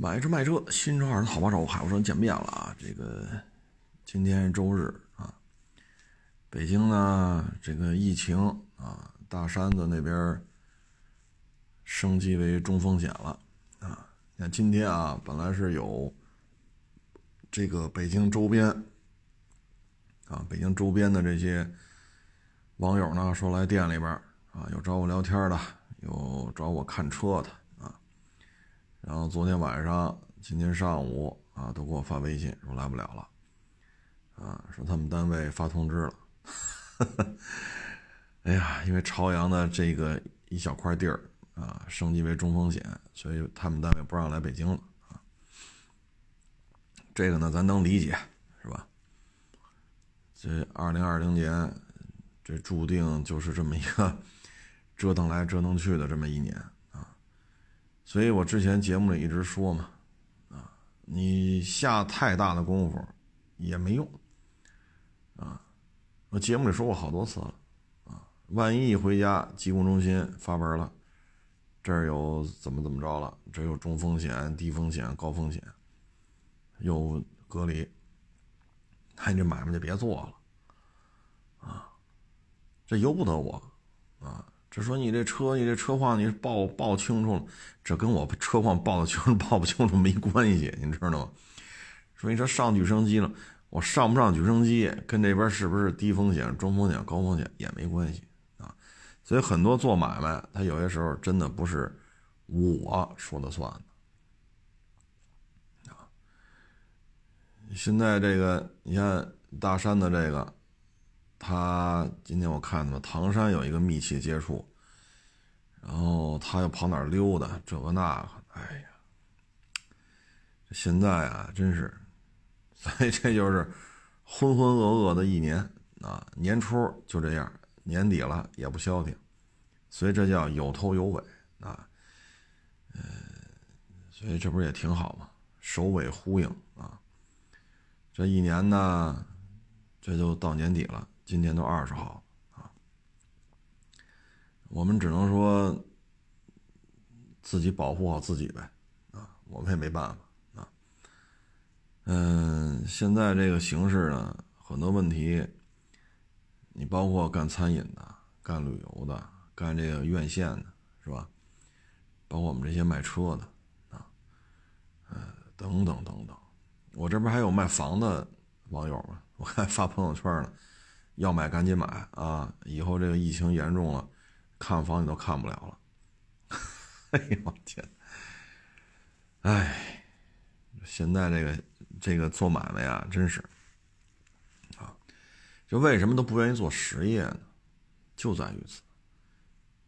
买车卖车，新车二手好帮手，海沃车见面了啊！这个今天周日啊，北京呢这个疫情啊，大山子那边升级为中风险了啊。你看今天啊，本来是有这个北京周边啊，北京周边的这些网友呢，说来店里边啊，有找我聊天的，有找我看车的。然后昨天晚上、今天上午啊，都给我发微信说来不了了，啊，说他们单位发通知了。哎呀，因为朝阳的这个一小块地儿啊，升级为中风险，所以他们单位不让来北京了啊。这个呢，咱能理解，是吧？这二零二零年，这注定就是这么一个 折腾来折腾去的这么一年。所以我之前节目里一直说嘛，啊，你下太大的功夫也没用，啊，我节目里说过好多次了，啊，万一一回家疾控中心发文了，这儿有怎么怎么着了，这有中风险、低风险、高风险，有隔离，那你这买卖就别做了，啊，这由不得我，啊。这说你这车，你这车况你报报清楚了，这跟我车况报的清楚 报不清楚没关系，你知道吗？说你这上举升机了，我上不上举升机，跟这边是不是低风险、中风险、高风险也没关系啊。所以很多做买卖，他有些时候真的不是我说了算的啊。现在这个，你看大山的这个。他今天我看嘛，唐山有一个密切接触，然后他又跑哪儿溜达，这个那个，哎呀，现在啊，真是，所以这就是浑浑噩噩的一年啊，年初就这样，年底了也不消停，所以这叫有头有尾啊，嗯，所以这不是也挺好吗？首尾呼应啊，这一年呢，这就到年底了。今天都二十号啊，我们只能说自己保护好自己呗啊，我们也没办法啊。嗯，现在这个形势呢，很多问题，你包括干餐饮的、干旅游的、干这个院线的，是吧？包括我们这些卖车的啊，嗯，等等等等。我这边还有卖房的网友嘛，我还发朋友圈呢。要买赶紧买啊！以后这个疫情严重了，看房你都看不了了。哎呦我天！哎，现在这个这个做买卖呀，真是啊，就为什么都不愿意做实业呢？就在于此。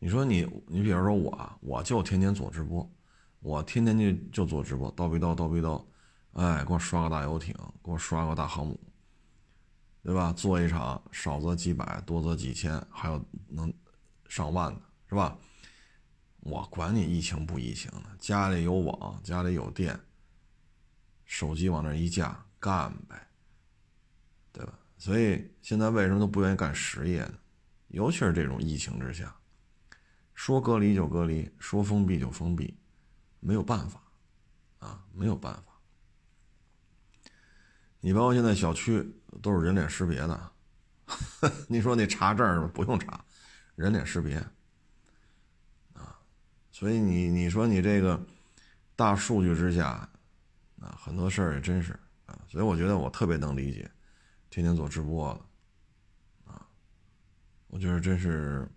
你说你你比如说我，我就天天做直播，我天天就就做直播，叨逼叨叨逼叨，哎，给我刷个大游艇，给我刷个大航母。对吧？做一场少则几百，多则几千，还有能上万的，是吧？我管你疫情不疫情的，家里有网，家里有电，手机往那一架，干呗，对吧？所以现在为什么都不愿意干实业呢？尤其是这种疫情之下，说隔离就隔离，说封闭就封闭，没有办法啊，没有办法。你包括现在小区。都是人脸识别的，你说那查证不用查，人脸识别啊，所以你你说你这个大数据之下啊，很多事儿也真是啊，所以我觉得我特别能理解，天天做直播的啊，我觉得真是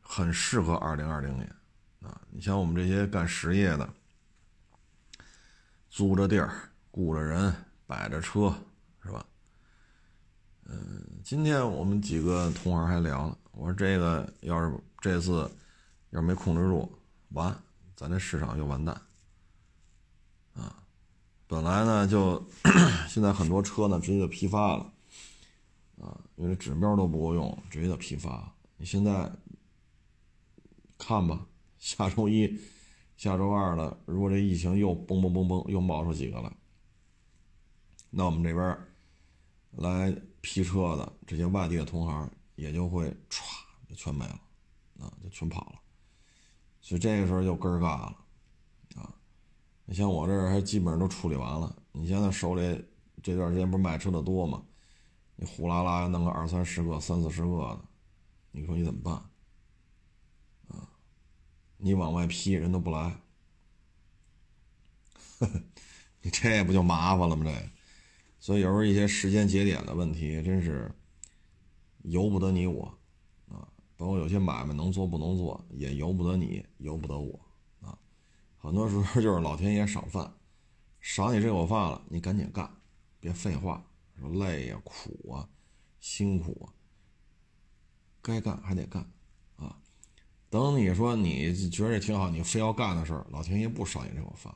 很适合二零二零年啊，你像我们这些干实业的，租着地儿，雇着人，摆着车。是吧？嗯，今天我们几个同行还聊了，我说这个要是这次要是没控制住，完，咱这市场就完蛋。啊，本来呢就 现在很多车呢直接就批发了，啊，因为指标都不够用，直接就批发。你现在看吧，下周一、下周二了，如果这疫情又嘣嘣嘣嘣又冒出几个来，那我们这边。来批车的这些外地的同行也就会歘就全没了，啊，就全跑了，所以这个时候就根儿尬了，啊，你像我这儿还基本上都处理完了。你现在手里这段时间不是卖车的多吗？你呼啦啦弄个二三十个、三四十个的，你说你怎么办？啊，你往外批人都不来，你这不就麻烦了吗？这，所以有时候一些时间节点的问题，真是由不得你我啊。包括有些买卖能做不能做，也由不得你，由不得我啊。很多时候就是老天爷赏饭，赏你这口饭了，你赶紧干，别废话。说累呀，苦啊，辛苦啊，该干还得干啊。等你说你觉得这挺好，你非要干的事儿，老天爷不赏你这口饭，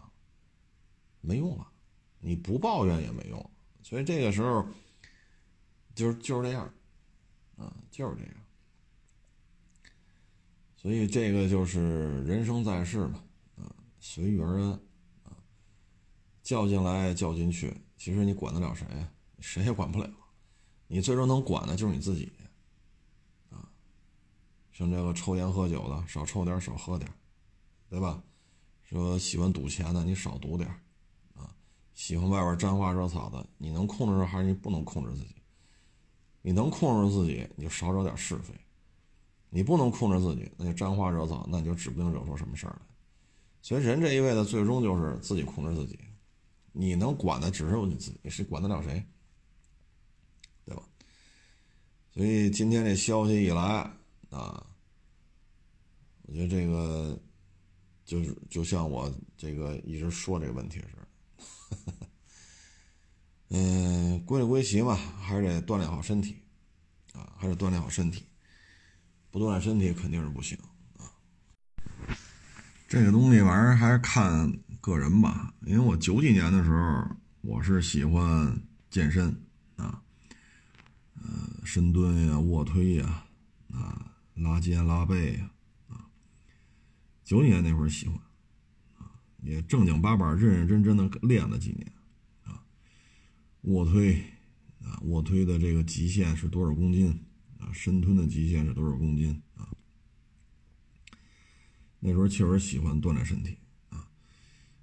没用了。你不抱怨也没用。所以这个时候，就是就是这样，啊，就是这样。所以这个就是人生在世嘛，啊，随遇而安，啊，较劲来较劲去，其实你管得了谁呀？谁也管不了，你最终能管的就是你自己，啊，像这个抽烟喝酒的，少抽点少喝点对吧？说喜欢赌钱的，你少赌点啊，喜欢外边沾花惹草的，你能控制还是你不能控制自己？你能控制自己，你就少惹点是非；你不能控制自己，那就沾花惹草，那你就指不定惹出什么事儿来。所以人这一辈子最终就是自己控制自己，你能管的只有你自己，谁管得了谁？对吧？所以今天这消息一来啊，我觉得这个就是就像我这个一直说这个问题似的。嗯，归了归齐嘛，还是得锻炼好身体啊，还是锻炼好身体。不锻炼身体肯定是不行啊。这个东西玩意儿还是看个人吧，因为我九几年的时候，我是喜欢健身啊。呃，深蹲呀，卧推呀，啊，拉肩拉背呀，啊，九几年那会儿喜欢，啊，也正经八百、认认真真的练了几年，卧推，啊，卧推的这个极限是多少公斤？啊，深蹲的极限是多少公斤？啊，那时候确实喜欢锻炼身体，啊，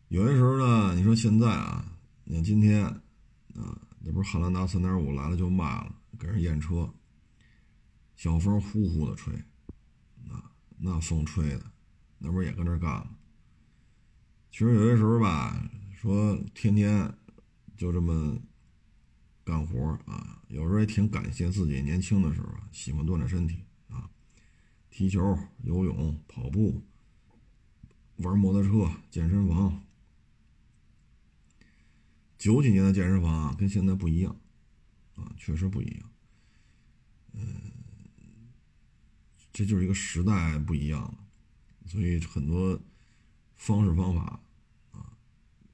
有些时候呢，你说现在啊，你看今天，啊，那不是汉兰达三点五来了就卖了。给人验车，小风呼呼的吹，啊那风吹的，那不是也跟这干吗？其实有些时候吧，说天天就这么干活啊，有时候也挺感谢自己年轻的时候喜欢锻炼身体啊，踢球、游泳、跑步、玩摩托车、健身房。九几年的健身房啊，跟现在不一样。啊，确实不一样，嗯，这就是一个时代不一样了，所以很多方式方法啊，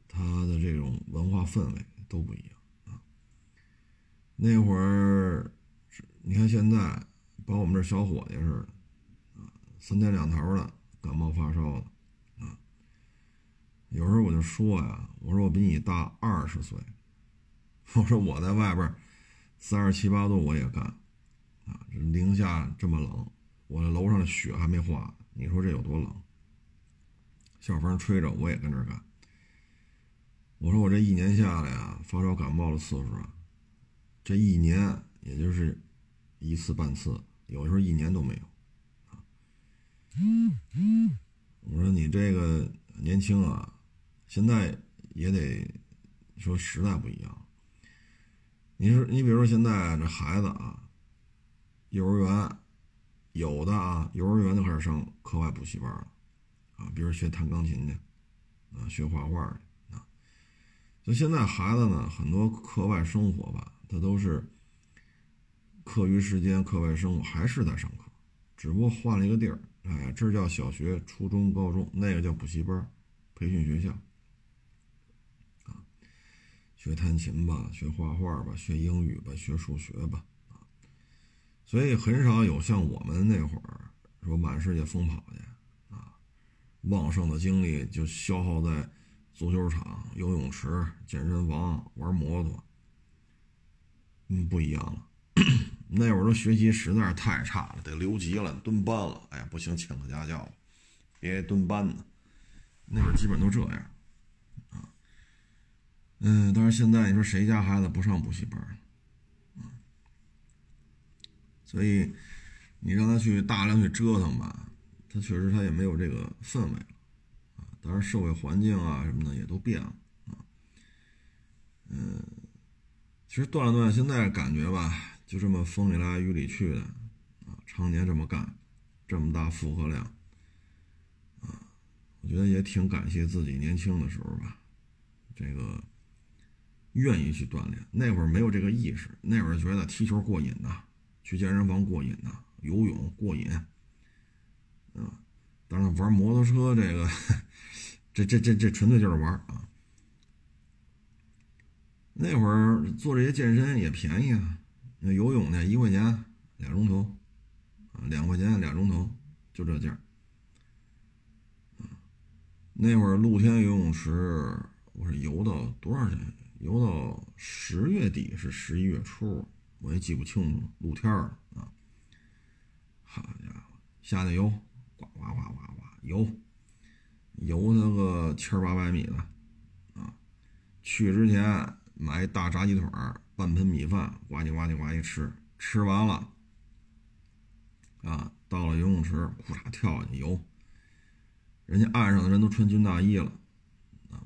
它的这种文化氛围都不一样。那会儿，你看现在把我们这小伙计似的啊，三天两头的感冒发烧的啊，有时候我就说呀，我说我比你大二十岁，我说我在外边。三十七八度我也干，啊，这零下这么冷，我这楼上的雪还没化，你说这有多冷？小风吹着我也跟这干。我说我这一年下来啊，发烧感冒的次数啊，这一年也就是一次半次，有时候一年都没有。啊，我说你这个年轻啊，现在也得说时代不一样。你说，你比如说现在这孩子啊，幼儿园有的啊，幼儿园就开始上课外补习班了啊，比如学弹钢琴去啊，学画画去啊。就现在孩子呢，很多课外生活吧，他都是课余时间课外生活还是在上课，只不过换了一个地儿，哎，这叫小学、初中、高中，那个叫补习班、培训学校。啊学弹琴吧，学画画吧，学英语吧，学数学吧，啊，所以很少有像我们那会儿说满世界疯跑去，啊，旺盛的精力就消耗在足球场、游泳池、健身房、玩摩托。嗯，不一样了，那会儿都学习实在是太差了，得留级了，蹲班了，哎呀，不行，请个家教，别蹲班呢。那会儿基本都这样，啊。嗯，但是现在你说谁家孩子不上补习班啊？所以你让他去大量去折腾吧，他确实他也没有这个氛围了啊。当然，社会环境啊什么的也都变了啊。嗯，其实锻炼锻炼，现在感觉吧，就这么风里来雨里去的啊，常年这么干，这么大负荷量啊，我觉得也挺感谢自己年轻的时候吧，这个。愿意去锻炼，那会儿没有这个意识，那会儿觉得踢球过瘾呐，去健身房过瘾呐，游泳过瘾，啊，当然玩摩托车这个，这这这这纯粹就是玩啊。那会儿做这些健身也便宜啊，那游泳呢一块钱俩钟头，啊两块钱俩钟头就这价儿那会儿露天游泳池我是游到多少钱？游到十月底是十一月初，我也记不清楚。露天儿啊，好家伙，下去游，呱呱呱呱呱游，游那个千八百米的啊。去之前买一大炸鸡腿，半盆米饭，呱唧呱唧呱唧吃，吃完了啊，到了游泳池，裤衩跳下去游。人家岸上的人都穿军大衣了。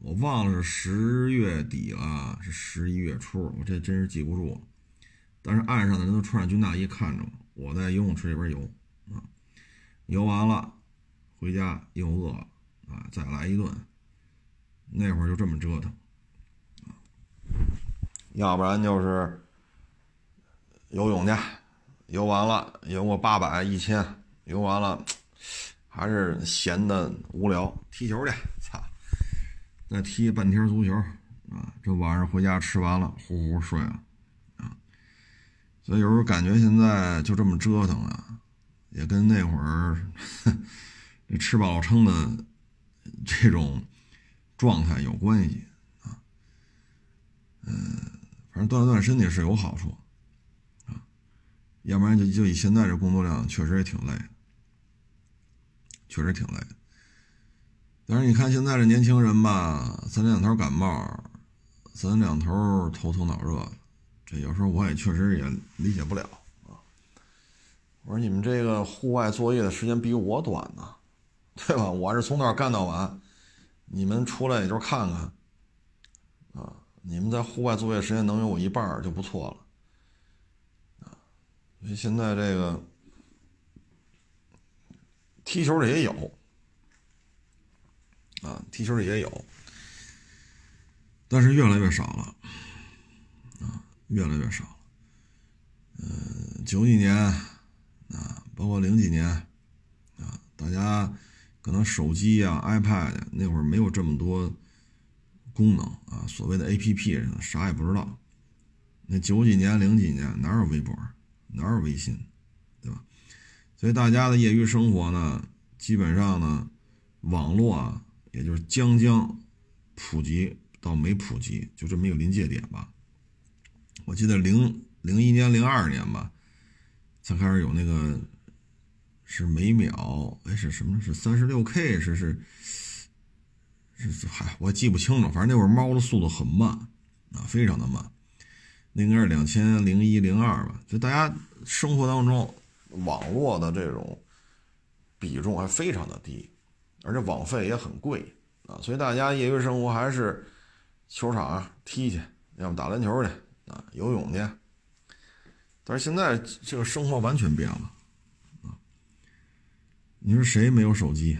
我忘了是十月底了，是十一月初，我这真是记不住。但是岸上的人都穿着军大衣看着我，我在游泳池里边游啊，游完了回家又饿了啊，再来一顿。那会儿就这么折腾，要不然就是游泳去，游完了游过八百一千，游完了还是闲的无聊，踢球去。操再踢半天足球啊！这晚上回家吃完了，呼呼睡了啊！所以有时候感觉现在就这么折腾啊，也跟那会儿 吃饱了撑的这种状态有关系啊。嗯，反正锻炼锻炼身体是有好处啊，要不然就就以现在这工作量，确实也挺累，确实挺累。但是你看现在这年轻人吧，三两头感冒，三两头头疼脑热，这有时候我也确实也理解不了啊。我说你们这个户外作业的时间比我短呢，对吧？我是从早干到晚，你们出来也就看看啊。你们在户外作业时间能有我一半就不错了啊。所以现在这个踢球的也有。啊，踢球的也有，但是越来越少了，啊，越来越少了。嗯，九几年啊，包括零几年啊，大家可能手机呀、iPad 那会儿没有这么多功能啊，所谓的 APP 啥也不知道。那九几年、零几年哪有微博，哪有微信，对吧？所以大家的业余生活呢，基本上呢，网络啊。也就是将将普及到没普及，就这么一个临界点吧。我记得零零一年、零二年吧，才开始有那个是每秒哎是什么？是三十六 K？是是是？嗨，我记不清楚。反正那会儿猫的速度很慢啊，非常的慢。那应该是两千零一、零二吧。就大家生活当中网络的这种比重还非常的低。而且网费也很贵啊，所以大家业余生活还是球场踢去，要么打篮球去啊，游泳去。但是现在这个生活完全变了啊！你说谁没有手机？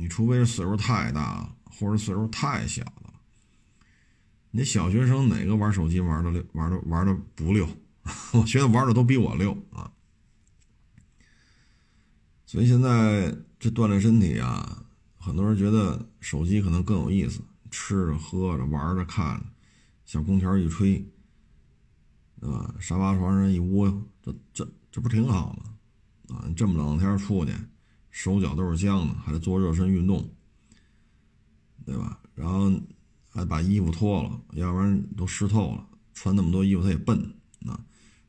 你除非是岁数太大了，或者岁数太小了。你小学生哪个玩手机玩的溜，玩的玩的不溜？我觉得玩的都比我溜啊！所以现在。这锻炼身体啊，很多人觉得手机可能更有意思，吃着喝着玩着看着，小空调一吹，对吧？沙发床上一窝，这这这不挺好吗？啊，这么冷的天出去，手脚都是僵的，还得做热身运动，对吧？然后还把衣服脱了，要不然都湿透了。穿那么多衣服他也笨啊，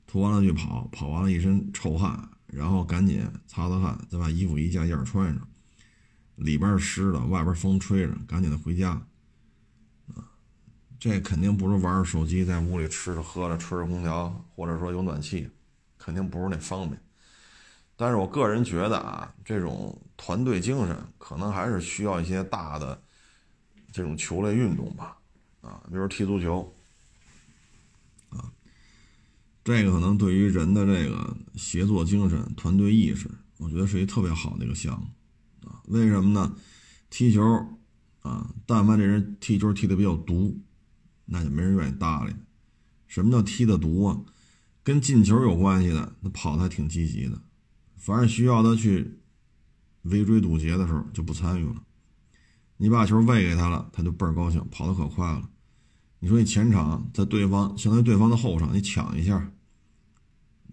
脱完了就跑，跑完了一身臭汗。然后赶紧擦擦汗，再把衣服一件件穿上，里边湿的，外边风吹着，赶紧的回家，啊，这肯定不是玩着手机在屋里吃着喝着吹着空调，或者说有暖气，肯定不是那方便。但是我个人觉得啊，这种团队精神可能还是需要一些大的这种球类运动吧，啊，比如踢足球，啊，这个可能对于人的这个协作精神、团队意识，我觉得是一特别好的一个项目，啊，为什么呢？踢球，啊，但凡这人踢球踢得比较毒，那就没人愿意搭理。什么叫踢的毒啊？跟进球有关系的，那跑的还挺积极的。凡是需要他去围追堵截的时候，就不参与了。你把球喂给他了，他就倍儿高兴，跑得可快了。你说你前场在对方相当于对方的后场，你抢一下，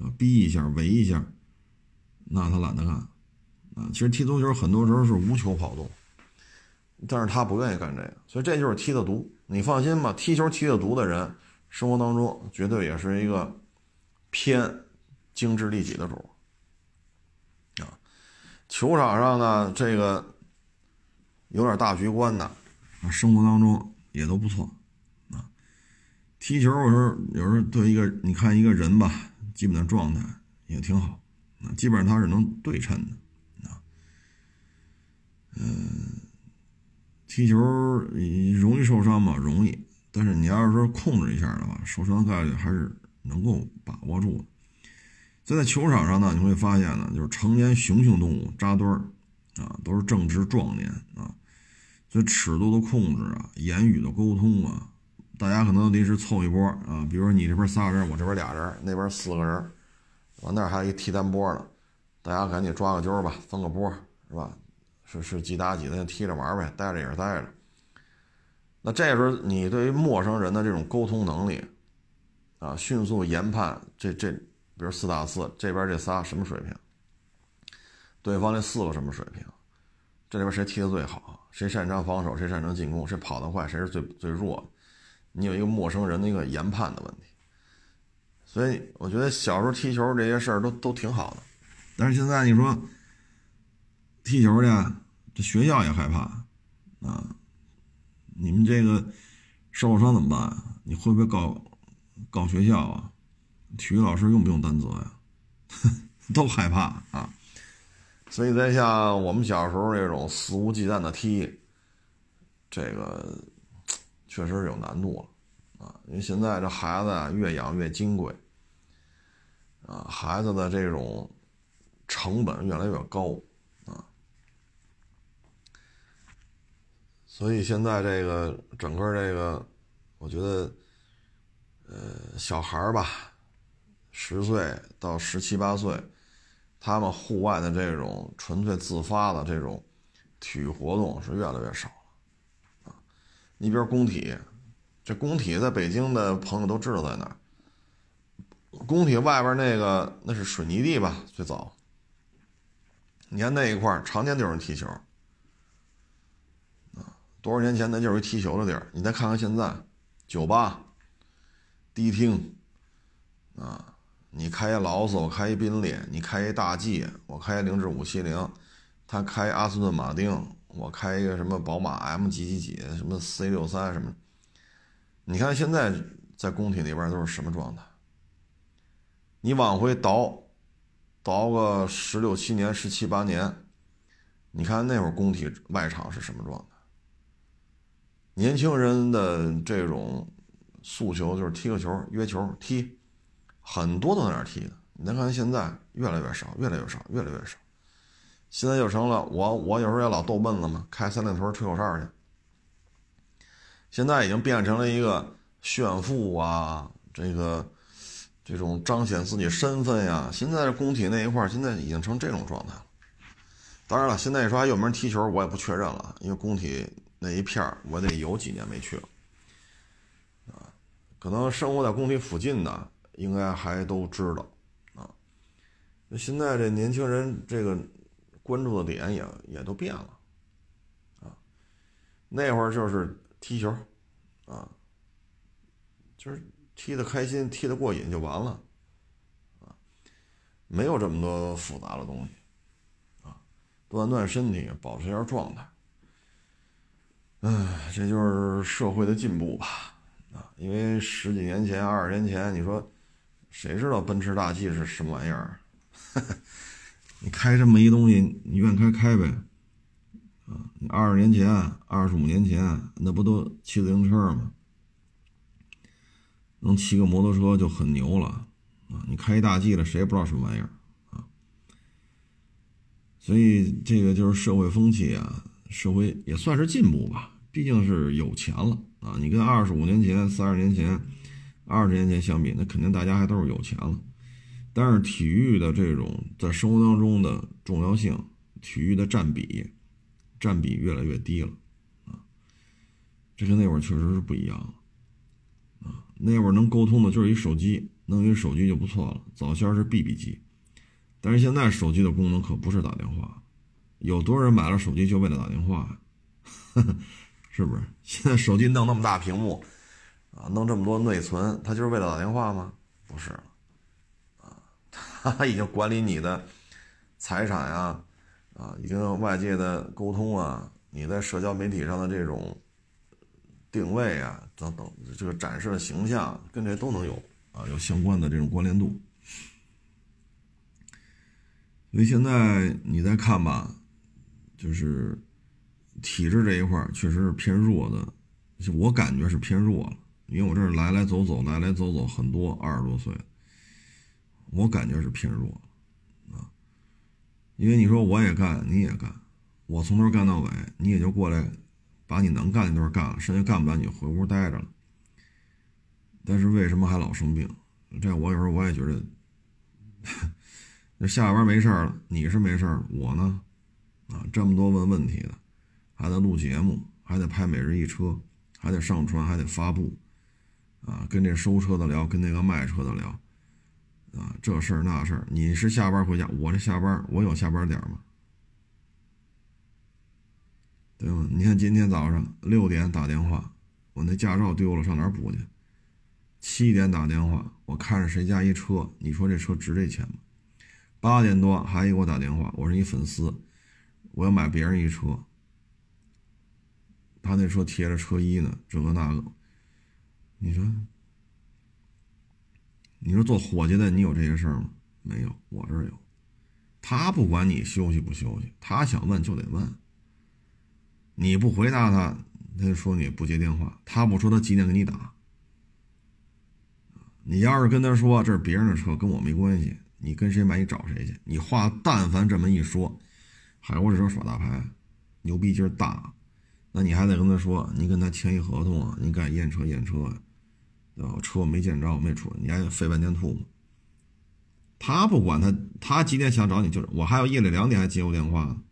啊，逼一下，围一下，那他懒得干。啊，其实踢足球很多时候是无球跑动，但是他不愿意干这个，所以这就是踢的毒。你放心吧，踢球踢的毒的人，生活当中绝对也是一个偏精致利己的主。球场上呢，这个有点大局观的，生活当中也都不错啊。踢球有时候有时候对一个你看一个人吧，基本的状态也挺好，啊，基本上他是能对称的啊。嗯，踢球容易受伤吗？容易，但是你要是说控制一下的话，受伤概率还是能够把握住的。所以在球场上呢，你会发现呢，就是成年雄性动物扎堆儿，啊，都是正值壮年啊，所以尺度的控制啊，言语的沟通啊，大家可能临时凑一波啊，比如说你这边仨人，我这边俩人，那边四个人，我那还有一踢单波呢，大家赶紧抓个阄吧，分个波是吧？是是几打几的，踢着玩呗，待着也是待着。那这时候你对于陌生人的这种沟通能力啊，迅速研判这这。比如四打四，这边这仨什么水平？对方这四个什么水平？这里边谁踢得最好？谁擅长防守？谁擅长进攻？谁跑得快？谁是最最弱？你有一个陌生人的一个研判的问题。所以我觉得小时候踢球这些事儿都都挺好的，但是现在你说踢球去，这学校也害怕啊！你们这个受伤怎么办？你会不会告告学校啊？体育老师用不用担责呀？都害怕啊！所以在像我们小时候这种肆无忌惮的踢，这个确实有难度了啊！因为现在这孩子啊，越养越金贵啊，孩子的这种成本越来越高啊，所以现在这个整个这个，我觉得，呃，小孩吧。十岁到十七八岁，他们户外的这种纯粹自发的这种体育活动是越来越少了啊！你比如工体，这工体在北京的朋友都知道在哪儿。工体外边那个那是水泥地吧？最早，你看那一块常年有人踢球啊！多少年前那就是一踢球的地儿。你再看看现在，酒吧、迪厅啊。你开一劳斯，我开一宾利；你开一大 G，我开一凌志五七零，他开阿斯顿马丁，我开一个什么宝马 M 几几几，什么 C 六三什么。你看现在在工体那边都是什么状态？你往回倒，倒个十六七年、十七八年，你看那会儿工体外场是什么状态？年轻人的这种诉求就是踢个球、约球踢。很多都在那儿踢的，你再看现在越来越少，越来越少，越来越少。现在就成了我，我有时候也老逗闷子嘛，开三里屯吹口哨去。现在已经变成了一个炫富啊，这个这种彰显自己身份呀。现在工体那一块现在已经成这种状态了。当然了，现在你说还有没有人踢球，我也不确认了，因为工体那一片我得有几年没去了啊。可能生活在工体附近的。应该还都知道，啊，那现在这年轻人这个关注的点也也都变了，啊，那会儿就是踢球，啊，就是踢得开心、踢得过瘾就完了，啊，没有这么多复杂的东西，啊，锻炼锻炼身体，保持一下状态，哎，这就是社会的进步吧，啊因为十几年前、二十年前，你说谁知道奔驰大 G 是什么玩意儿？你开这么一东西，你愿开开呗。啊，你二十年前、二十五年前，那不都骑自行车吗？能骑个摩托车就很牛了啊！你开一大 G 了，谁也不知道什么玩意儿啊。所以这个就是社会风气啊，社会也算是进步吧，毕竟是有钱了啊。你跟二十五年前、三十年前、二十年前相比，那肯定大家还都是有钱了。但是体育的这种在生活当中的重要性，体育的占比，占比越来越低了啊。这跟那会儿确实是不一样了啊。那会儿能沟通的就是一手机，弄一手机就不错了。早先是 BB 机，但是现在手机的功能可不是打电话。有多少人买了手机就为了打电话？是不是？现在手机弄那么大屏幕啊，弄这么多内存，它就是为了打电话吗？不是。啊 他已经管理你的财产呀，啊，已经外界的沟通啊，你在社交媒体上的这种定位啊，等等，这个展示的形象跟这都能有啊，有相关的这种关联度。所以现在你再看吧，就是体制这一块确实是偏弱的，我感觉是偏弱了，因为我这儿来来走走，来来走走很多二十多岁。我感觉是偏弱，啊，因为你说我也干，你也干，我从头干到尾，你也就过来，把你能干的都干了，剩下干不了你就回屋待着了。但是为什么还老生病？这我有时候我也觉得，那 下班没事了，你是没事我呢，啊，这么多问问题的，还得录节目，还得拍每日一车，还得上传，还得发布，啊，跟这收车的聊，跟那个卖车的聊。啊，这事儿那事儿，你是下班回家，我这下班我有下班点吗？对吗？你看今天早上六点打电话，我那驾照丢了，上哪补去？七点打电话，我看着谁家一车，你说这车值这钱吗？八点多还一给我打电话，我是一粉丝，我要买别人一车，他那车贴着车衣呢，这个那个，你说？你说做伙计的，你有这些事儿吗？没有，我这儿有。他不管你休息不休息，他想问就得问。你不回答他，他就说你不接电话。他不说他几点给你打。你要是跟他说这是别人的车，跟我没关系，你跟谁买你找谁去。你话但凡这么一说，海沃这车耍大牌，牛逼劲儿大，那你还得跟他说，你跟他签一合同啊，你敢验车验车呀？车我没见着，我没出，你还费半天吐沫。他不管他，他几点想找你，就是我还有夜里两点还接我电话呢。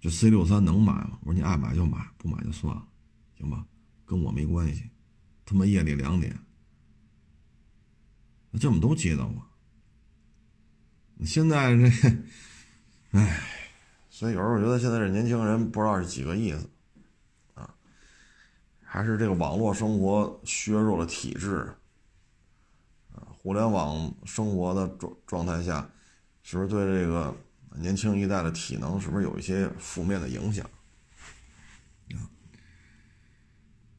这 C 六三能买吗？我说你爱买就买，不买就算了，行吧？跟我没关系。他妈夜里两点，那这么都接到我。现在这，唉，所以有时候我觉得现在这年轻人不知道是几个意思。还是这个网络生活削弱了体质，啊，互联网生活的状状态下，是不是对这个年轻一代的体能是不是有一些负面的影响？啊，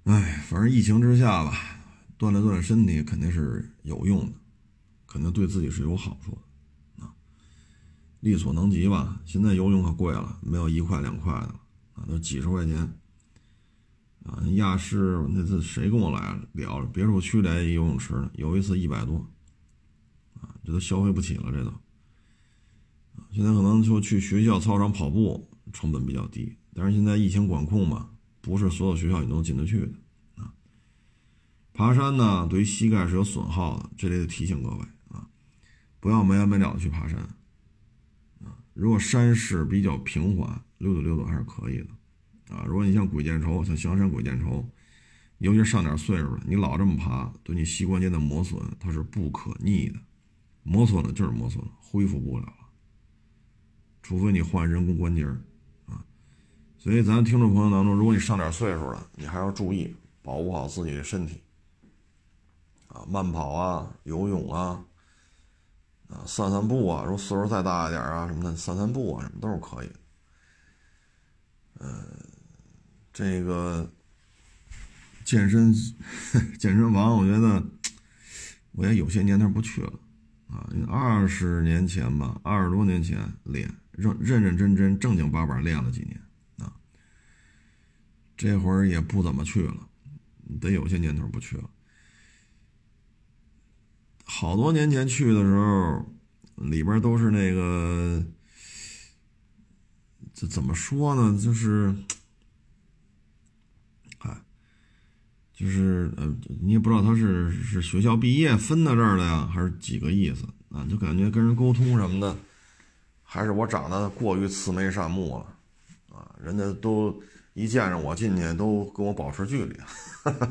哎，反正疫情之下吧，锻炼锻炼身体肯定是有用的，肯定对自己是有好处的，啊，力所能及吧。现在游泳可贵了，没有一块两块的了，啊，都几十块钱。啊，亚视那次谁跟我来聊？别墅区来游泳池呢，有一次一百多，啊，这都消费不起了，这都。现在可能就去学校操场跑步成本比较低，但是现在疫情管控嘛，不是所有学校你都能进得去的啊。爬山呢，对于膝盖是有损耗的，这里得提醒各位啊，不要没完没了的去爬山啊。如果山势比较平缓，溜达溜达还是可以的。啊，如果你像鬼见愁，像香山鬼见愁，尤其上点岁数了，你老这么爬，对你膝关节的磨损它是不可逆的，磨损了就是磨损了，恢复不了了。除非你换人工关节啊。所以咱听众朋友当中，如果你上点岁数了，你还要注意保护好自己的身体啊，慢跑啊，游泳啊，啊，散散步啊，如果岁数再大一点啊什么的，散散步啊什么都是可以的，嗯。这个健身健身房，我觉得我也有些年头不去了啊。二十年前吧，二十多年前练，认认认真真、正经八百练了几年啊。这会儿也不怎么去了，得有些年头不去了。好多年前去的时候，里边都是那个，这怎么说呢？就是。就是呃，你也不知道他是是学校毕业分到这儿的呀，还是几个意思啊？就感觉跟人沟通什么的，还是我长得过于慈眉善目了啊？人家都一见着我进去都跟我保持距离，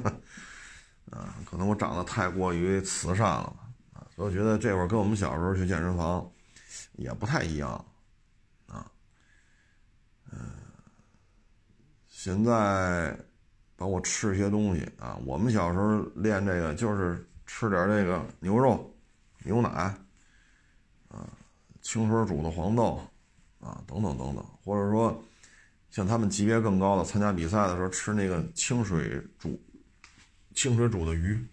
啊，可能我长得太过于慈善了啊，所以我觉得这会儿跟我们小时候去健身房也不太一样啊，嗯，现在。包括吃一些东西啊，我们小时候练这个就是吃点这个牛肉、牛奶，啊，清水煮的黄豆，啊，等等等等，或者说像他们级别更高的参加比赛的时候吃那个清水煮、清水煮的鱼，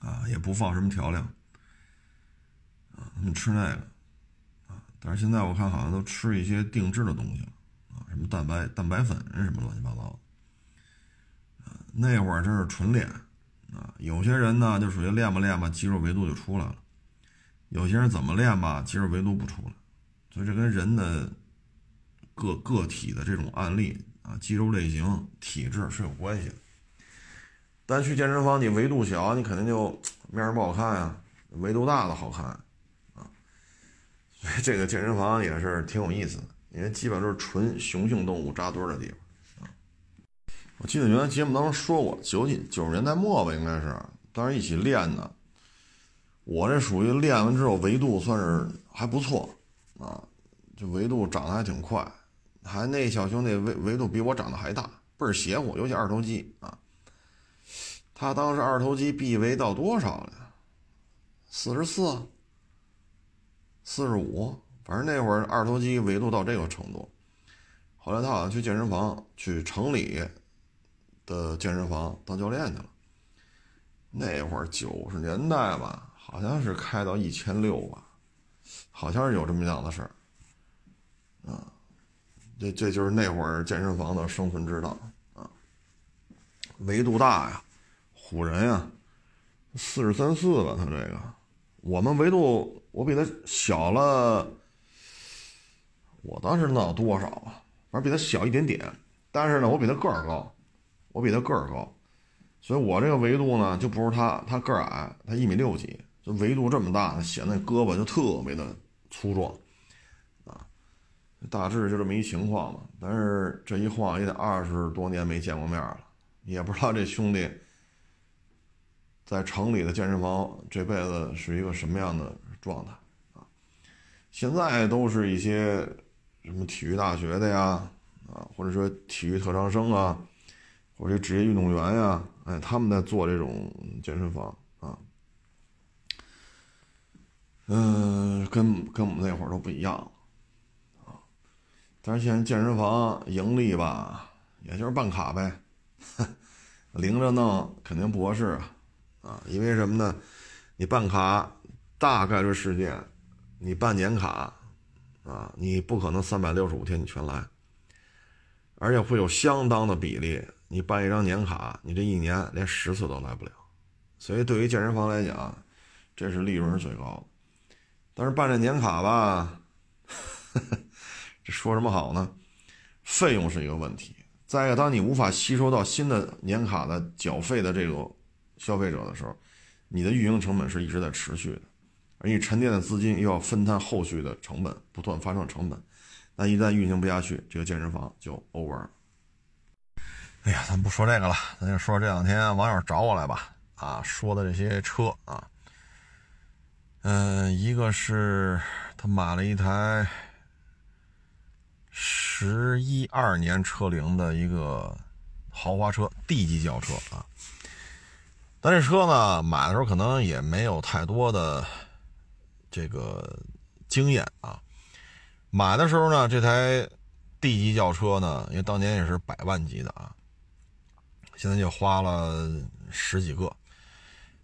啊，也不放什么调料，啊，他们吃那个，啊，但是现在我看好像都吃一些定制的东西了，啊，什么蛋白蛋白粉什么乱七八糟的。那会儿真是纯练，啊，有些人呢就属于练吧练吧，肌肉维度就出来了；有些人怎么练吧，肌肉维度不出来。所以这跟人的个个体的这种案例啊，肌肉类型、体质是有关系的。但去健身房，你维度小，你肯定就面儿不好看啊；维度大的好看，啊。所以这个健身房也是挺有意思的，因为基本都是纯雄性动物扎堆的地方。我记得原来节目当中说过，九几九十年代末吧，应该是当时一起练的。我这属于练完之后维度算是还不错啊，就维度长得还挺快，还那小兄弟维维度比我长得还大，倍儿邪乎，尤其二头肌啊。他当时二头肌臂围到多少了？四十四、四十五，反正那会儿二头肌维度到这个程度。后来他好像去健身房，去城里。的健身房当教练去了。那会儿九十年代吧，好像是开到一千六吧，好像是有这么样的事儿。啊，这这就是那会儿健身房的生存之道啊。维度大呀，唬人呀，四十三四吧，他这个，我们维度我比他小了，我当时能有多少啊？反正比他小一点点，但是呢，我比他个儿高。我比他个儿高，所以我这个维度呢就不如他。他个儿矮，他一米六几，就维度这么大，显得胳膊就特别的粗壮，啊，大致就这么一情况嘛。但是这一晃也得二十多年没见过面了，也不知道这兄弟在城里的健身房这辈子是一个什么样的状态啊。现在都是一些什么体育大学的呀，啊，或者说体育特长生啊。或者职业运动员呀，哎，他们在做这种健身房啊，嗯，跟跟我们那会儿都不一样啊。但是现在健身房盈利吧，也就是办卡呗，零着弄肯定不合适啊，啊，因为什么呢？你办卡大概率事件，你办年卡啊，你不可能三百六十五天你全来，而且会有相当的比例。你办一张年卡，你这一年连十次都来不了，所以对于健身房来讲，这是利润是最高的。但是办这年卡吧，这说什么好呢？费用是一个问题。再一个，当你无法吸收到新的年卡的缴费的这个消费者的时候，你的运营成本是一直在持续的，而你沉淀的资金又要分摊后续的成本，不断发生成本，那一旦运行不下去，这个健身房就 over 了。哎呀，咱不说这个了，咱就说这两天网友找我来吧。啊，说的这些车啊，嗯，一个是他买了一台十一二年车龄的一个豪华车，D 级轿车啊。但这车呢，买的时候可能也没有太多的这个经验啊。买的时候呢，这台 D 级轿车呢，因为当年也是百万级的啊。现在就花了十几个。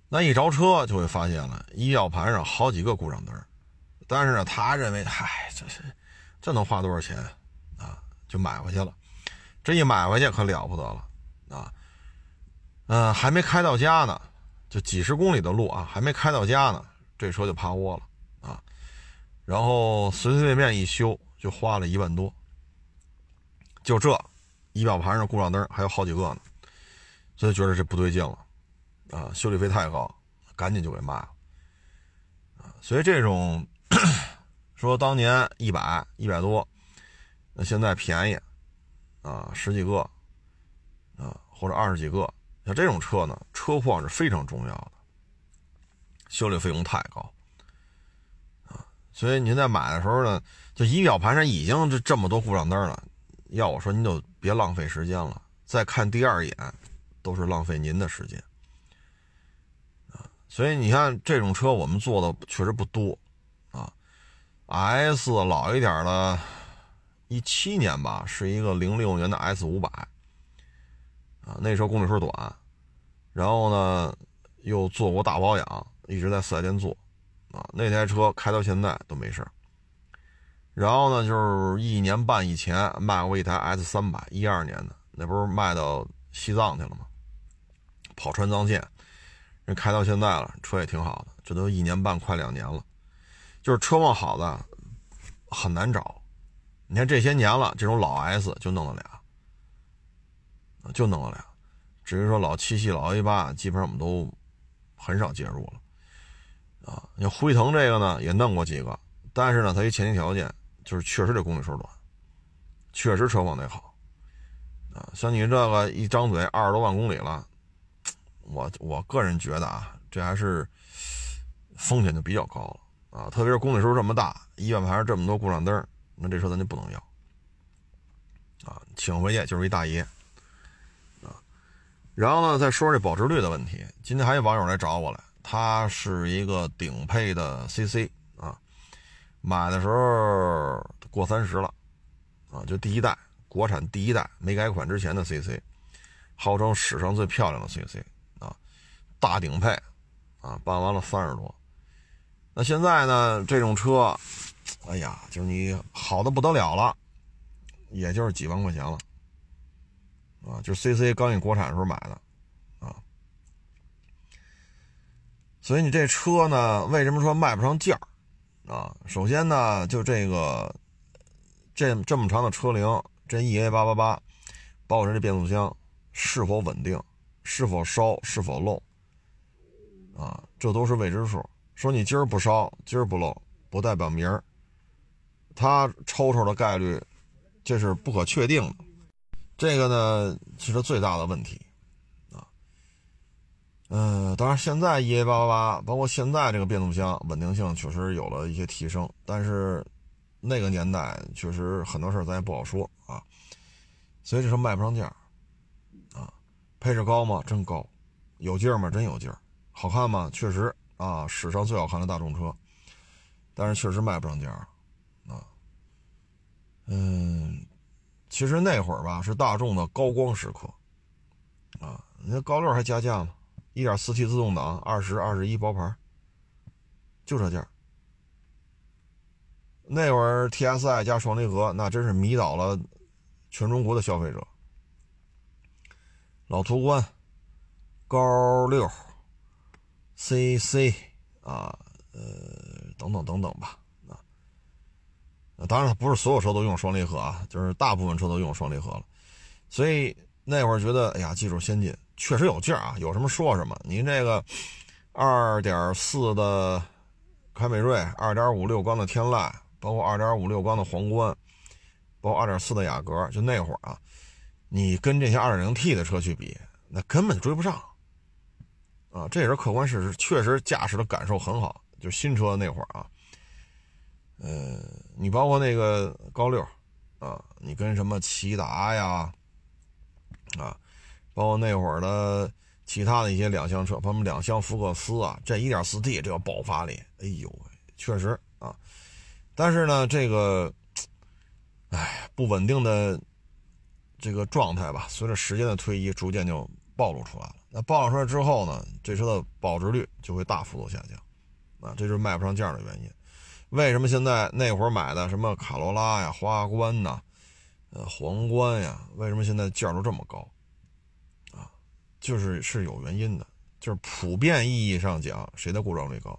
那一着车就会发现了，仪表盘上好几个故障灯，但是呢，他认为，嗨，这是这能花多少钱啊？就买回去了。这一买回去可了不得了啊！嗯，还没开到家呢，就几十公里的路啊，还没开到家呢，这车就趴窝了啊。然后随随便便一修就花了一万多，就这仪表盘上故障灯还有好几个呢，所以觉得这不对劲了。啊，修理费太高，赶紧就给卖了。啊，所以这种说当年一百一百多，那现在便宜，啊，十几个，啊，或者二十几个，像这种车呢，车况是非常重要的，修理费用太高，啊，所以您在买的时候呢，就仪表盘上已经这这么多故障灯了，要我说您就别浪费时间了，再看第二眼都是浪费您的时间。啊所以你看，这种车我们做的确实不多，啊，S 老一点的，一七年吧，是一个零六年的 S 五百，啊，那车公里数短，然后呢又做过大保养，一直在四 S 店做，啊，那台车开到现在都没事然后呢，就是一年半以前卖过一台 S 三百，一二年的，那不是卖到西藏去了吗？跑川藏线。人开到现在了，车也挺好的，这都一年半快两年了，就是车况好的很难找。你看这些年了，这种老 S 就弄了俩，就弄了俩。至于说老七系、老 A 八，基本上我们都很少介入了。啊，像辉腾这个呢，也弄过几个，但是呢，它一前提条件就是确实这公里数短，确实车况得好。啊，像你这个一张嘴二十多万公里了。我我个人觉得啊，这还是风险就比较高了啊，特别是公里数这么大，仪表盘上这么多故障灯，那这车咱就不能要啊，请回去就是一大爷啊。然后呢，再说说这保值率的问题。今天还有网友来找我来，他是一个顶配的 CC 啊，买的时候过三十了啊，就第一代国产第一代没改款之前的 CC，号称史上最漂亮的 CC。大顶配，啊，办完了三十多，那现在呢？这种车，哎呀，就是你好的不得了了，也就是几万块钱了，啊，就 CC 刚一国产的时候买的，啊，所以你这车呢，为什么说卖不上价啊？首先呢，就这个这这么长的车龄，这 EA 八八八，包括这变速箱是否稳定，是否烧，是否漏。啊，这都是未知数。说你今儿不烧，今儿不漏，不代表明儿它抽抽的概率，这是不可确定的。这个呢，其实最大的问题啊。嗯，当然现在 EA 八八八，包括现在这个变速箱稳定性确实有了一些提升，但是那个年代确实很多事咱也不好说啊。所以这车卖不上价啊。配置高吗？真高。有劲儿吗？真有劲儿。好看吗？确实啊，史上最好看的大众车，但是确实卖不上价啊。嗯，其实那会儿吧是大众的高光时刻啊。你看高六还加价吗？一点四 T 自动挡，二十二十一包牌，就这价。那会儿 TSI 加双离合，那真是迷倒了全中国的消费者。老途观，高六。C C 啊，呃，等等等等吧，啊，当然了，不是所有车都用双离合啊，就是大部分车都用双离合了，所以那会儿觉得，哎呀，技术先进，确实有劲儿啊，有什么说什么。您这个二点四的凯美瑞，二点五六缸的天籁，包括二点五六缸的皇冠，包括二点四的雅阁，就那会儿啊，你跟这些二点零 T 的车去比，那根本追不上。啊，这也是客观事实，确实驾驶的感受很好。就新车那会儿啊，呃，你包括那个高六，啊，你跟什么骐达呀，啊，包括那会儿的其他的一些两厢车，包括两厢福克斯啊，这一点四 T 这个爆发力，哎呦，确实啊。但是呢，这个，哎，不稳定的这个状态吧，随着时间的推移，逐渐就暴露出来了。那报出来之后呢，这车的保值率就会大幅度下降，啊，这就是卖不上价的原因。为什么现在那会儿买的什么卡罗拉呀、花冠呐、呃皇冠呀，为什么现在价都这么高？啊，就是是有原因的，就是普遍意义上讲，谁的故障率高？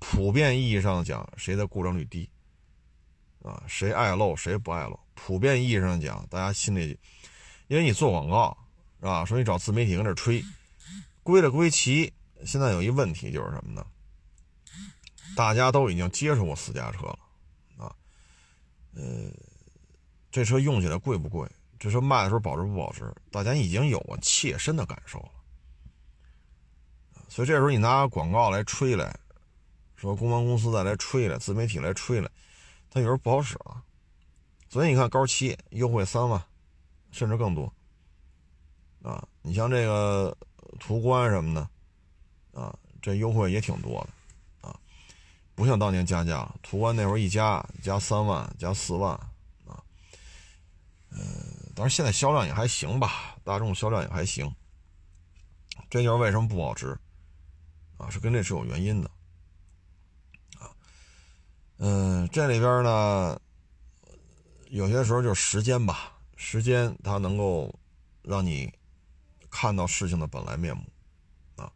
普遍意义上讲，谁的故障率低？啊，谁爱漏谁不爱漏？普遍意义上讲，大家心里，因为你做广告是吧？说你找自媒体跟这吹，归了归齐。现在有一问题就是什么呢？大家都已经接触过私家车了，啊，呃，这车用起来贵不贵？这车卖的时候保值不保值？大家已经有过切身的感受了。所以这时候你拿广告来吹来，说公关公司再来吹来，自媒体来吹来，它有时候不好使了。所以你看高七优惠三万，甚至更多。啊，你像这个途观什么的，啊，这优惠也挺多的。啊不像当年加价，途观那会儿一加加三万加四万啊，呃，当然现在销量也还行吧，大众销量也还行。这就是为什么不保值啊，是跟这是有原因的啊。嗯，这里边呢，有些时候就是时间吧，时间它能够让你看到事情的本来面目啊，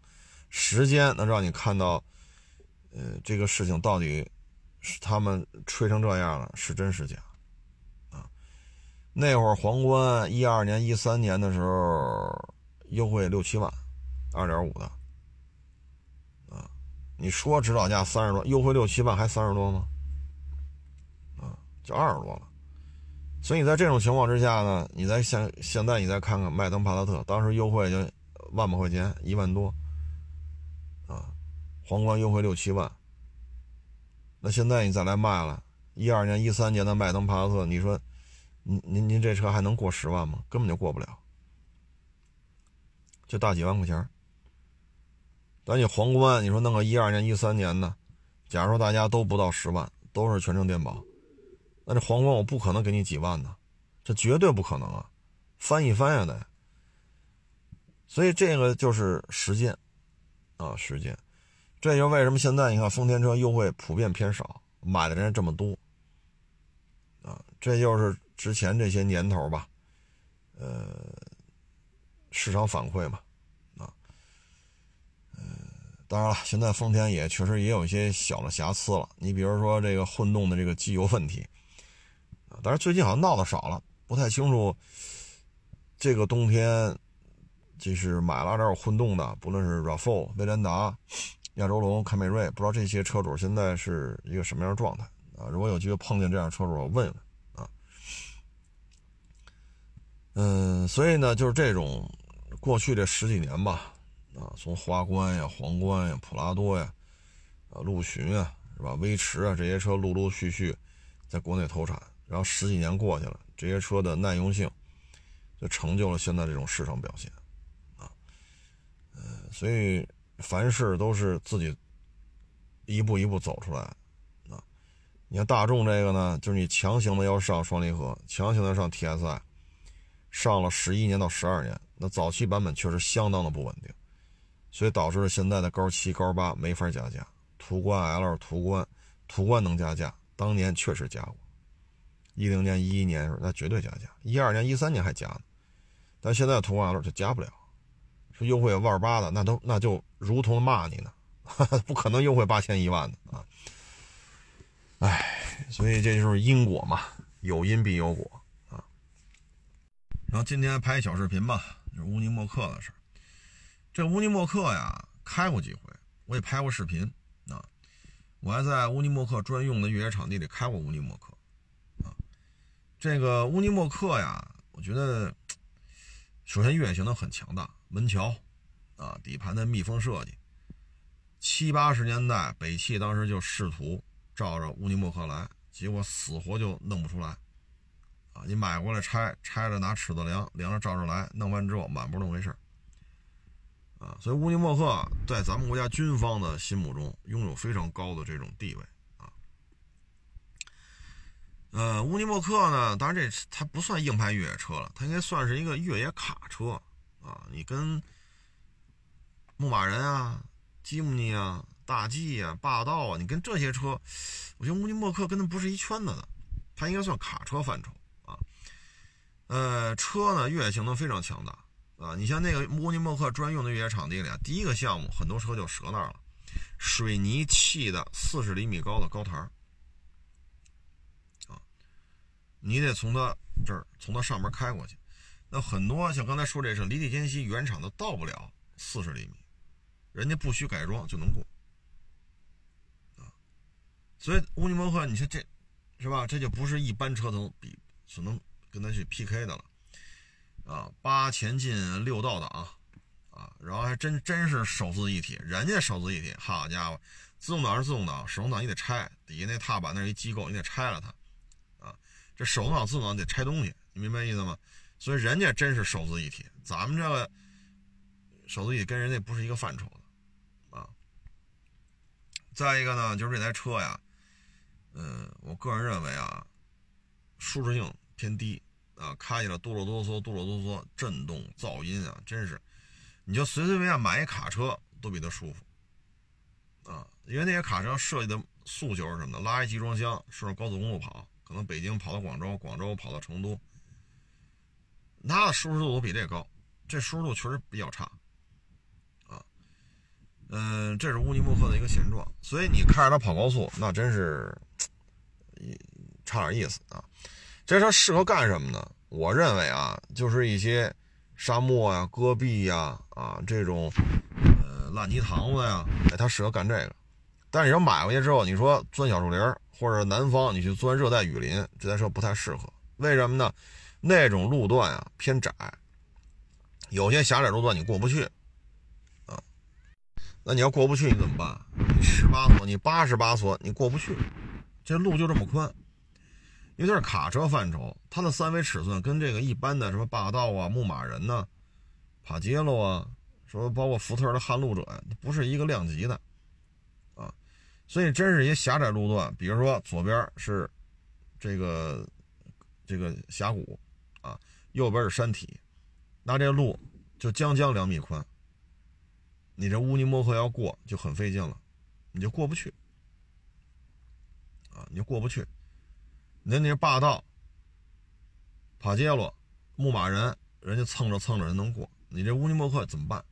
时间能让你看到。呃，这个事情到底是他们吹成这样了，是真是假？啊，那会儿皇冠一二年、一三年的时候优惠六七万，二点五的，啊，你说指导价三十多，优惠六七万还三十多吗？啊，就二十多了。所以在这种情况之下呢，你再现现在你再看看迈腾、帕萨特，当时优惠就万把块钱，一万多。啊皇冠优惠六七万，那现在你再来卖了，一二年、一三年的迈腾、帕萨特，你说，您您您这车还能过十万吗？根本就过不了，就大几万块钱。咱你皇冠，你说弄个一二年、一三年的，假如说大家都不到十万，都是全程电保，那这皇冠我不可能给你几万呢，这绝对不可能啊，翻一翻呀得。所以这个就是时间，啊，时间。这就为什么现在你看丰田车优惠普遍偏少，买的人这么多，啊，这就是之前这些年头吧，呃，市场反馈嘛，啊，呃，当然了，现在丰田也确实也有一些小的瑕疵了，你比如说这个混动的这个机油问题，但是最近好像闹的少了，不太清楚，这个冬天就是买了点混动的，不论是 RAV4、威兰达。亚洲龙、凯美瑞，不知道这些车主现在是一个什么样的状态啊？如果有机会碰见这样车主，我问问啊。嗯，所以呢，就是这种过去这十几年吧，啊，从花冠呀、皇冠呀、普拉多呀、啊陆巡啊，是吧？威驰啊，这些车陆陆续续在国内投产，然后十几年过去了，这些车的耐用性就成就了现在这种市场表现啊。嗯，所以。凡事都是自己一步一步走出来啊！你看大众这个呢，就是你强行的要上双离合，强行的上 TSI，上了十一年到十二年，那早期版本确实相当的不稳定，所以导致了现在的高七、高八没法加价。途观 L、途观、途观能加价，当年确实加过，一零年、一一年的时候那绝对加价，一二年、一三年还加呢，但现在途观 L 就加不了。说优惠万八的，那都那就如同骂你呢，不可能优惠八千一万的啊！哎，所以这就是因果嘛，有因必有果啊。然后今天拍小视频吧，就是乌尼莫克的事这乌尼莫克呀，开过几回，我也拍过视频啊。我还在乌尼莫克专用的越野场地里开过乌尼莫克。这个乌尼莫克呀，我觉得首先越野性能很强大。门桥，啊，底盘的密封设计，七八十年代北汽当时就试图照着乌尼莫克来，结果死活就弄不出来，啊，你买过来拆，拆了拿尺子量，量着照着来，弄完之后满不是那么回事啊，所以乌尼莫克在咱们国家军方的心目中拥有非常高的这种地位，呃，乌尼莫克呢，当然这它不算硬派越野车了，它应该算是一个越野卡车。啊，你跟牧马人啊、吉姆尼啊、大 G 啊、霸道啊，你跟这些车，我觉得乌尼莫克跟它不是一圈子的，它应该算卡车范畴啊。呃，车呢越野性能非常强大啊，你像那个乌尼莫克专用的越野场地里啊，第一个项目很多车就折那儿了，水泥砌的四十厘米高的高台儿，你得从它这儿从它上面开过去。那很多像刚才说这车离地间隙原厂的到不了四十厘米，人家不需改装就能过啊。所以乌尼莫克，你说这是吧？这就不是一般车能比所能跟他去 PK 的了啊。八前进六倒档啊，然后还真真是手自一体，人家手自一体，好家伙，自动挡是自动挡，手动挡你得拆，底下那踏板那一机构你得拆了它。这手动挡自动挡得拆东西，你明白意思吗？所以人家真是手自一体，咱们这个手自一体跟人家不是一个范畴的啊。再一个呢，就是这台车呀，嗯，我个人认为啊，舒适性偏低啊，开起来哆啰哆嗦、哆啰哆嗦，震动、噪音啊，真是，你就随随便便买一卡车都比它舒服啊。因为那些卡车设计的诉求是什么呢？拉一集装箱顺着高速公路跑，可能北京跑到广州，广州跑到成都。它的舒适度都比这高，这舒适度确实比较差，啊，嗯，这是乌尼莫克的一个现状，所以你开着它跑高速，那真是，差点意思啊。这车适合干什么呢？我认为啊，就是一些沙漠呀、戈壁呀、啊这种呃烂泥塘子呀，哎，它适合干这个。但是你要买回去之后，你说钻小树林或者南方你去钻热带雨林，这台车不太适合。为什么呢？那种路段啊偏窄，有些狭窄路段你过不去，啊，那你要过不去你怎么办？你十八索，你八十八索，你过不去，这路就这么宽。因为它是卡车范畴，它的三维尺寸跟这个一般的什么霸道啊、牧马人呐、帕杰罗啊，说包括福特的撼路者呀，不是一个量级的，所以真是一狭窄路段，比如说左边是这个这个峡谷。啊，右边是山体，那这路就将将两米宽。你这乌尼莫克要过就很费劲了，你就过不去。啊，你就过不去。那那霸道、帕杰罗、牧马人，人家蹭着蹭着人能过，你这乌尼莫克怎么办？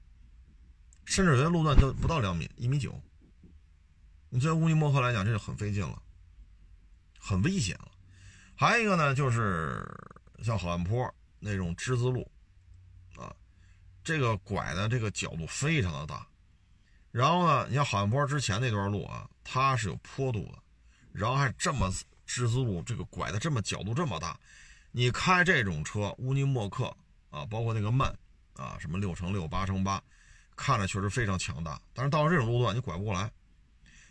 甚至有些路段就不到两米，一米九。你作为乌尼莫克来讲，这就很费劲了，很危险了。还有一个呢，就是。像好汉坡那种之字路，啊，这个拐的这个角度非常的大。然后呢，你像好汉坡之前那段路啊，它是有坡度的，然后还这么之字路，这个拐的这么角度这么大，你开这种车，乌尼莫克啊，包括那个慢啊，什么六乘六、八乘八，看着确实非常强大。但是到了这种路段，你拐不过来。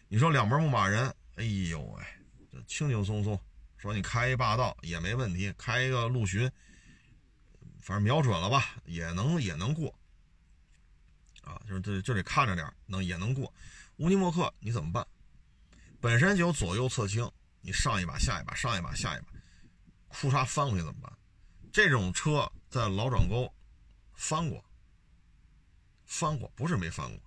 你说两门牧马人，哎呦喂，这轻轻松松。说你开一霸道也没问题，开一个陆巡，反正瞄准了吧，也能也能过，啊，就是这就得看着点，能也能过。乌尼莫克你怎么办？本身就有左右侧倾，你上一把下一把，上一把下一把，库嚓翻过去怎么办？这种车在老转沟翻过，翻过不是没翻过，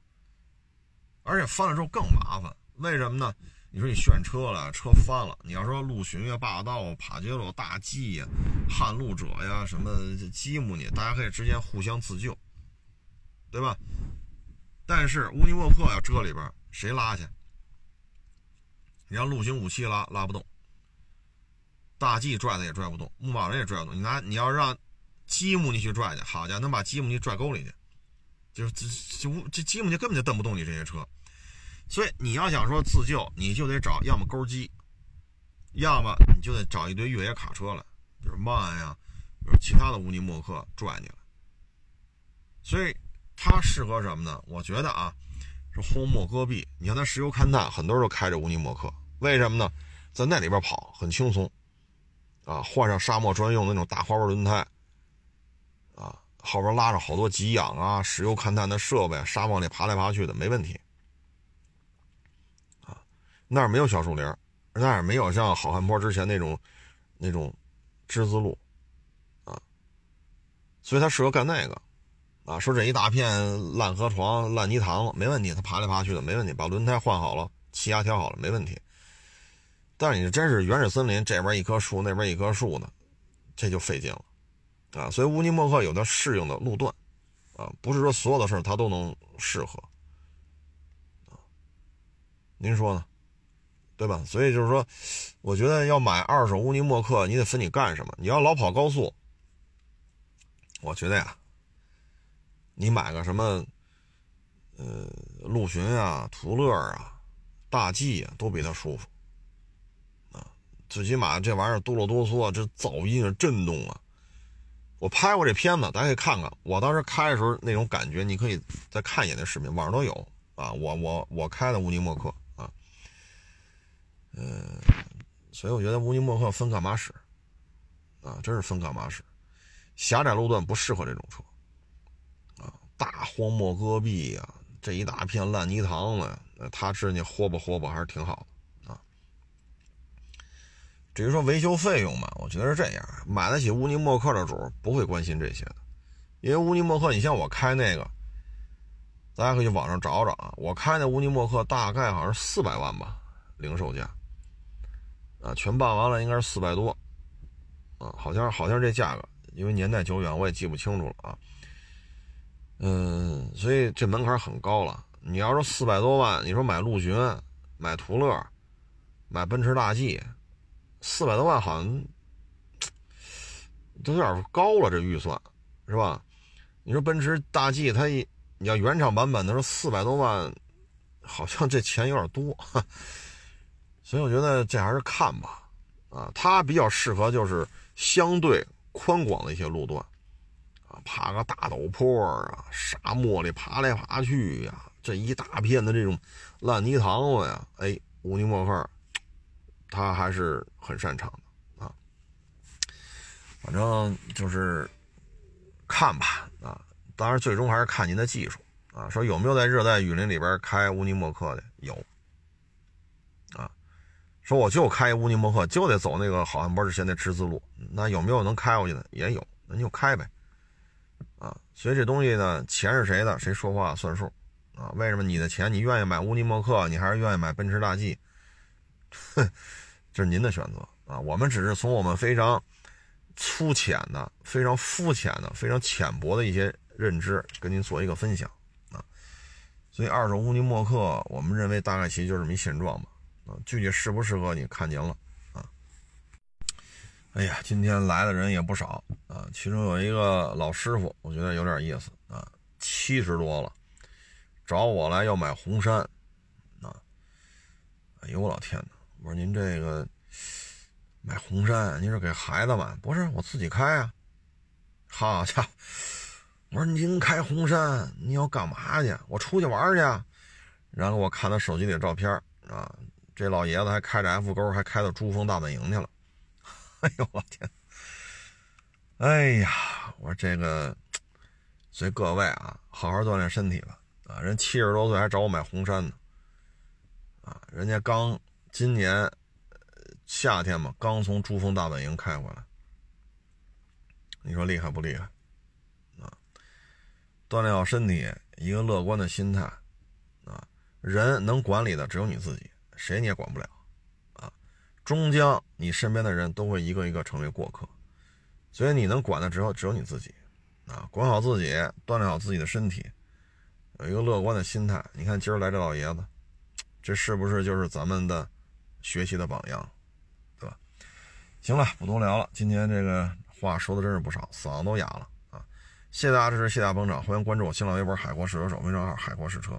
而且翻了之后更麻烦，为什么呢？你说你炫车了，车翻了。你要说陆巡呀、霸道、帕杰罗、大 G 呀、撼路者呀、什么吉姆尼，大家可以之间互相自救，对吧？但是乌尼莫克要车里边谁拉去？你让陆巡武器拉拉不动，大 G 拽他也拽不动，牧马人也拽不动。你拿你要让吉姆尼去拽去，好家伙，能把吉姆尼拽沟里去，就是这这这吉姆尼根本就蹬不动你这些车。所以你要想说自救，你就得找要么钩机，要么你就得找一堆越野卡车来，就是慢呀，比如其他的乌尼莫克拽你了。所以它适合什么呢？我觉得啊，是荒漠戈壁。你像它石油勘探，很多人都开着乌尼莫克，为什么呢？在那里边跑很轻松，啊，换上沙漠专用的那种大花纹轮胎，啊，后边拉着好多给养啊、石油勘探的设备，沙漠里爬来爬去的没问题。那儿没有小树林，那儿没有像好汉坡之前那种那种之字路啊，所以它适合干那个啊，说这一大片烂河床、烂泥塘子没问题，他爬来爬去的没问题，把轮胎换好了，气压调好了没问题。但是你真是原始森林，这边一棵树，那边一棵树的，这就费劲了啊。所以乌尼莫克有它适应的路段啊，不是说所有的事儿它都能适合啊。您说呢？对吧？所以就是说，我觉得要买二手乌尼莫克，你得分你干什么。你要老跑高速，我觉得呀，你买个什么，呃，陆巡啊、途乐啊、大 G 啊，都比它舒服啊。最起码这玩意儿哆啰哆嗦，这噪音啊、震动啊。我拍过这片子，大家可以看看。我当时开的时候那种感觉，你可以再看一眼那视频，网上都有啊。我我我开的乌尼莫克。嗯，所以我觉得乌尼莫克分干嘛使啊？真是分干嘛使。狭窄路段不适合这种车啊，大荒漠戈壁呀，这一大片烂泥塘子，那它这你豁吧豁吧还是挺好的啊。至于说维修费用嘛，我觉得是这样，买得起乌尼莫克的主不会关心这些的，因为乌尼莫克，你像我开那个，大家可以网上找找啊，我开那乌尼莫克大概好像是四百万吧，零售价。啊，全办完了应该是四百多，啊，好像好像这价格，因为年代久远，我也记不清楚了啊。嗯，所以这门槛很高了。你要说四百多万，你说买陆巡、买途乐、买奔驰大 G，四百多万好像都有点高了，这预算是吧？你说奔驰大 G 它一你要原厂版本的说四百多万，好像这钱有点多。所以我觉得这还是看吧，啊，它比较适合就是相对宽广的一些路段，啊，爬个大陡坡啊，沙漠里爬来爬去呀，这一大片的这种烂泥塘子呀，哎，乌尼莫克，他还是很擅长的啊。反正就是看吧，啊，当然最终还是看您的技术啊。说有没有在热带雨林里边开乌尼莫克的？有。说我就开乌尼莫克，就得走那个好汉坡之前那十字路，那有没有能开过去的？也有，那就开呗，啊，所以这东西呢，钱是谁的，谁说话算数，啊，为什么你的钱你愿意买乌尼莫克，你还是愿意买奔驰大 G？哼，这是您的选择啊，我们只是从我们非常粗浅的、非常肤浅的、非常浅薄的一些认知跟您做一个分享啊，所以二手乌尼莫克，我们认为大概其实就是这么一现状吧。啊，具体适不适合你看您了啊！哎呀，今天来的人也不少啊，其中有一个老师傅，我觉得有点意思啊，七十多了，找我来要买红山啊！哎呦我老天哪！我说您这个买红山，您是给孩子买？不是，我自己开啊！好家伙！我说您开红山，你要干嘛去？我出去玩去。然后我看他手机里的照片啊。这老爷子还开着 F 勾，还开到珠峰大本营去了。哎呦我天！哎呀，我说这个，所以各位啊，好好锻炼身体吧。啊，人七十多岁还找我买红杉呢。啊，人家刚今年夏天嘛，刚从珠峰大本营开回来。你说厉害不厉害？啊，锻炼好身体，一个乐观的心态。啊，人能管理的只有你自己。谁你也管不了，啊，终将你身边的人都会一个一个成为过客，所以你能管的只有只有你自己，啊，管好自己，锻炼好自己的身体，有一个乐观的心态。你看今儿来这老爷子，这是不是就是咱们的学习的榜样，对吧？行了，不多聊了，今天这个话说的真是不少，嗓子都哑了啊！谢谢大家支持，谢谢大家捧场，欢迎关注我新浪微博“海阔试车手”微信号“海阔试车”。